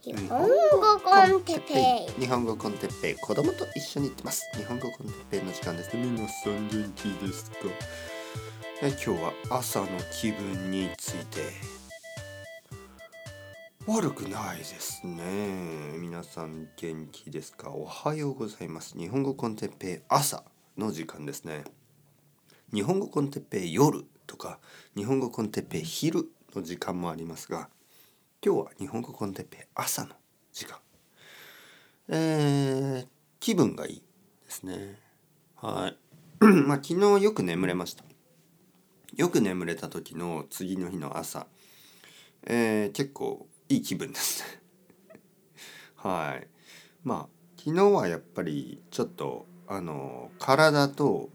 日本語コンテッペイ。日本語コンテッペイ。子供と一緒に行ってます。日本語コンテッペイの時間です。皆さん元気ですか。え今日は朝の気分について。悪くないですね。皆さん元気ですか？おはようございます。日本語コンテッペイ朝の時間ですね。日本語コンテッペイ夜とか日本語コンテッペイ昼の時間もありますが今日は日本語コンテッペ朝の時間。えー、気分がいいですね。はい。まあ昨日よく眠れました。よく眠れた時の次の日の朝。えー、結構いい気分ですね。はい。まあ昨日はやっぱりちょっとあの体と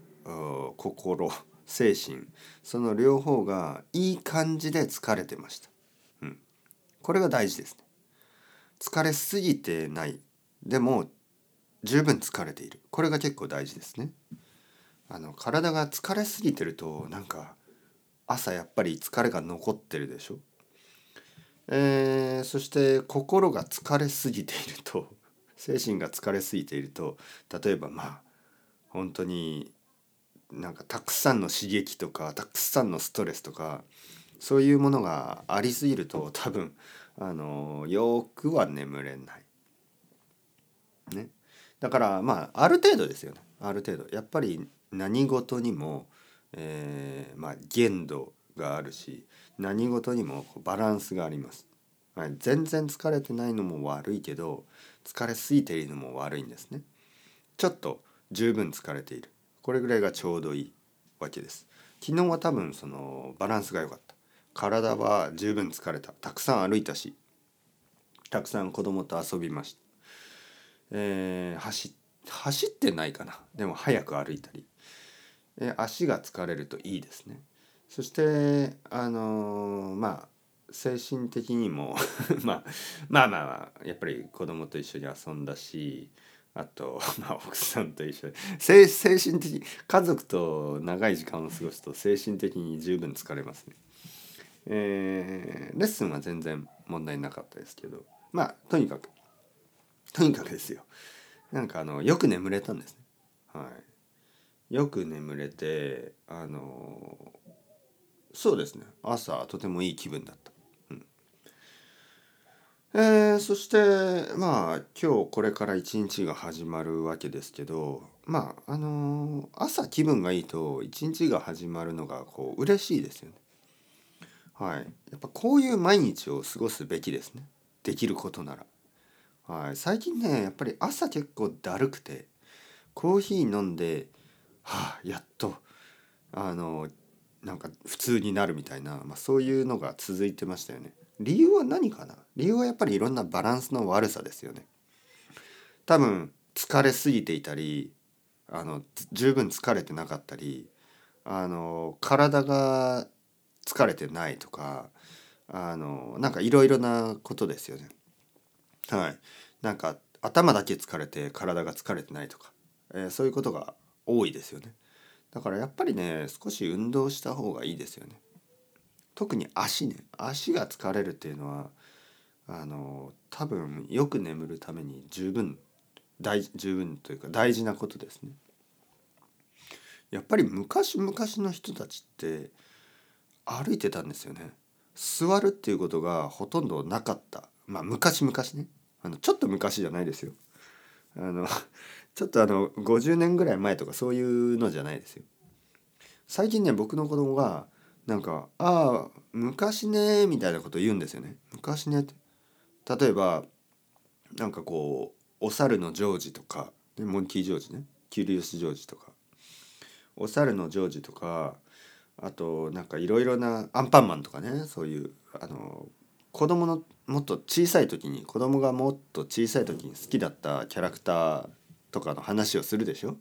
心精神その両方がいい感じで疲れてました、これが大事ですね。疲れすぎてない。でも十分疲れている。これが結構大事ですね。あの体が疲れすぎてるとなんか朝やっぱり疲れが残ってるでしょ。えー、そして心が疲れすぎていると精神が疲れすぎていると例えばまあ本当になんかたくさんの刺激とかたくさんのストレスとかそういうものがありすぎると 多分あのよくは眠れない。ね、だからまあある程度ですよね。ある程度。やっぱり何事にも、えー、まあ限度があるし何事にもバランスがあります。はい、全然疲れてないのも悪いけど疲れすぎているのも悪いんですね。ちょっと十分疲れている。これぐらいがちょうどいいわけです。昨日は多分そのバランスが良かった。体は十分疲れた。たくさん歩いたしたくさん子供と遊びました。えー、走走ってないかな。でも早く歩いたり、えー、足が疲れるといいですね。そしてあのー、まあ精神的にも まあまあまあまあやっぱり子供と一緒に遊んだしあと、まあ、奥さんと一緒に。精精神的家族と長い時間を過ごすと精神的に十分疲れますね。えー、レッスンは全然問題なかったですけどまあとにかくとにかくですよなんかあのよく眠れたんですね。はい、よく眠れてあのそうですね朝とてもいい気分だった。うんえー、そしてまあ今日これから一日が始まるわけですけどまああの、朝気分がいいと一日が始まるのがこう嬉しいですよね。はい、やっぱこういう毎日を過ごすべきですねできることなら。はい、最近ねやっぱり朝結構だるくてコーヒー飲んではあやっとあのなんか普通になるみたいな、まあ、そういうのが続いてましたよね。理由は何かな？理由はやっぱりいろんなバランスの悪さですよね。多分疲れすぎていたりあの十分疲れてなかったりあの体が疲れてないとかあのなんかいろいろなことですよね。はい。なんか頭だけ疲れて体が疲れてないとか、えー、そういうことが多いですよね。だからやっぱりね少し運動した方がいいですよね。特に足ね足が疲れるっていうのはあの多分よく眠るために十分大十分というか大事なことですね。やっぱり昔々の人たちって歩いてたんですよね。座るっていうことがほとんどなかったまあ昔々ねあのちょっと昔じゃないですよ。あの ちょっとあの50年ぐらい前とかそういうのじゃないですよ。最近ね僕の子供がなんか「ああ昔ね」みたいなこと言うんですよね。昔ねって例えばなんかこうお猿のジョージとかモンキージョージねキュリウスジョージとかお猿のジョージとかあとなんかいろいろなアンパンマンとかねそういうあの子供のもっと小さい時に子供がもっと小さい時に好きだったキャラクターとかの話をするでしょ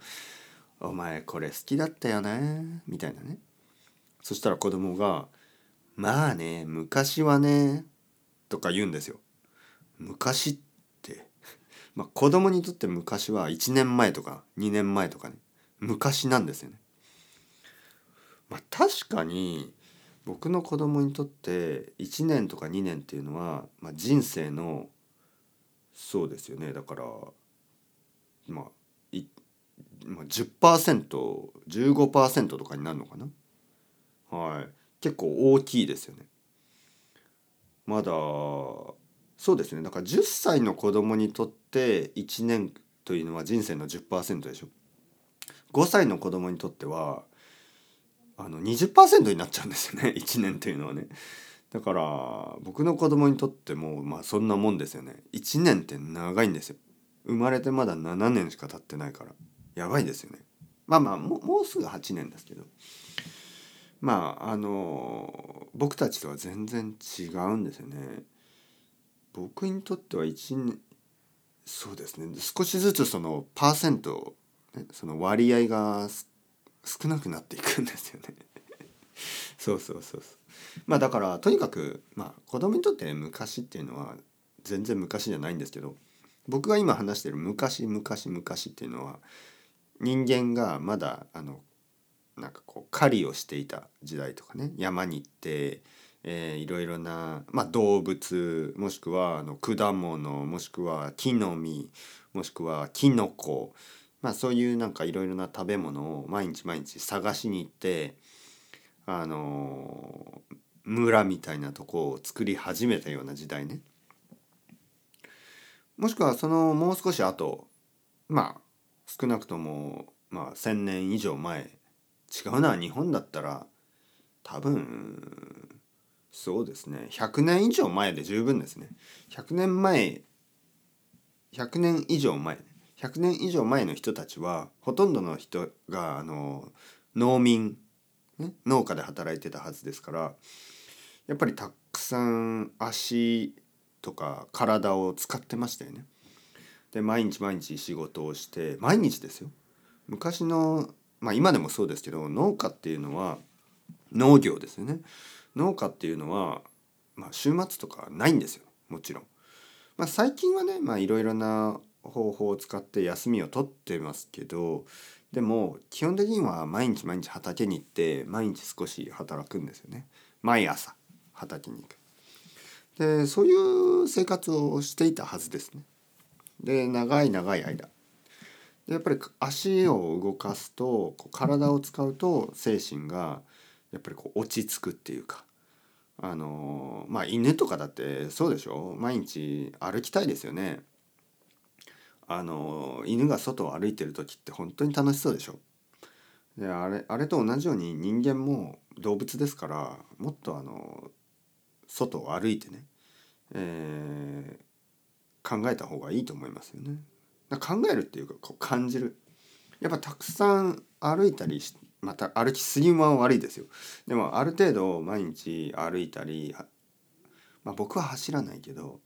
お前これ好きだったよねみたいなねそしたら子供が「まあね昔はね」とか言うんですよ。昔ってまあ子供にとって昔は1年前とか2年前とかね昔なんですよね。まあ確かに僕の子供にとって1年とか2年っていうのは、まあ、人生のそうですよね。だからまあ、まあ、10%15% とかになるのかな？はい。結構大きいですよね。まだそうですね。だから10歳の子供にとって1年というのは人生の10%でしょ。5歳の子供にとってはあの20%になっちゃうんですよね 1年というのはね。だから僕の子供にとってもまあそんなもんですよね。1年って長いんですよ。生まれてまだ7年しか経ってないから。やばいですよね。まあまあももうすぐ8年ですけど。まああの僕たちとは全然違うんですよね。僕にとっては1年そうですね。少しずつそのパーセント、ね、その割合が少なくなっていくんですよね。そうそうそうそう。まあだからとにかくまあ子供にとって昔っていうのは全然昔じゃないんですけど僕が今話してる昔昔昔っていうのは人間がまだあのなんかこう狩りをしていた時代とかね山に行って、えー、いろいろな、まあ、動物もしくはあの果物もしくは木の実もしくはキノコ、まあ、そういうなんかいろいろな食べ物を毎日毎日探しに行ってあのー、村みたいなとこを作り始めたような時代ね。もしくはそのもう少し後まあ少なくともまあ1,000年以上前違うな日本だったら多分そうですね。100年以上前で十分ですね。100年前100年以上前。100年以上前の人たちはほとんどの人があの農民、ね、農家で働いてたはずですからやっぱりたくさん足とか体を使ってましたよね。で毎日毎日仕事をして毎日ですよ。昔のまあ今でもそうですけど農家っていうのは農業ですよね。農家っていうのは、まあ、週末とかないんですよもちろん。まあ、最近はねいろいろな方法を使って休みを取ってますけどでも基本的には毎日毎日畑に行って毎日少し働くんですよね毎朝畑に行く。でそういう生活をしていたはずですね。で長い長い間でやっぱり足を動かすと体を使うと精神がやっぱりこう落ち着くっていうかあのまあ犬とかだってそうでしょ？毎日歩きたいですよね。あの犬が外を歩いてる時って本当に楽しそうでしょ？であれあれと同じように人間も動物ですからもっとあの外を歩いてね、えー、考えた方がいいと思いますよね。考えるっていうかこう感じる。やっぱたくさん歩いたりまた歩きすぎも悪いですよ。でもある程度毎日歩いたり、まあ、僕は走らないけど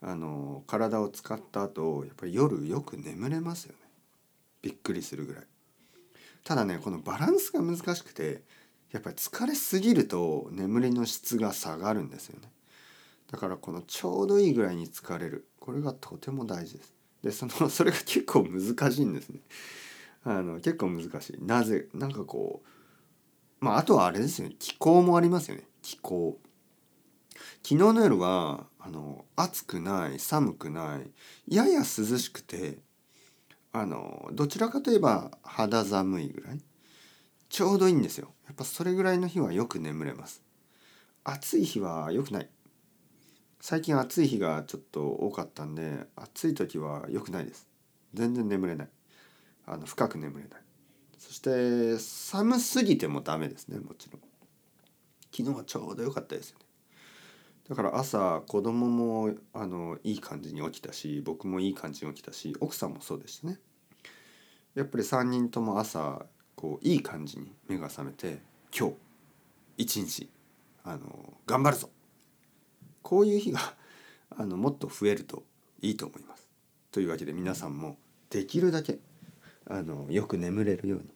あの体を使った後やっぱり夜よく眠れますよね。びっくりするぐらい。ただねこのバランスが難しくてやっぱり疲れすぎると眠りの質が下がるんですよね。だからこのちょうどいいぐらいに疲れる。これがとても大事です。でその それが結構難しいんですね。あの結構難しい。なぜなんかこうまああとはあれですよね。気候もありますよね。気候。昨日の夜はあの暑くない寒くないやや涼しくてあのどちらかといえば肌寒いぐらいちょうどいいんですよ。やっぱそれぐらいの日はよく眠れます。暑い日は良くない。最近暑い日がちょっと多かったんで暑い時は良くないです。全然眠れない。あの深く眠れない。そして寒すぎてもダメですねもちろん。昨日はちょうど良かったですよね。だから朝子供もあのいい感じに起きたし僕もいい感じに起きたし奥さんもそうでしたねやっぱり3人とも朝こういい感じに目が覚めて今日一日あの頑張るぞこういう日が あのもっと増えるといいと思います。というわけで皆さんもできるだけあのよく眠れるように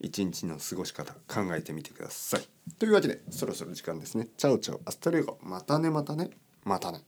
一日の過ごし方考えてみてください。というわけでそろそろ時間ですね。チャオチャオアスタレゴまたねまたねまたね。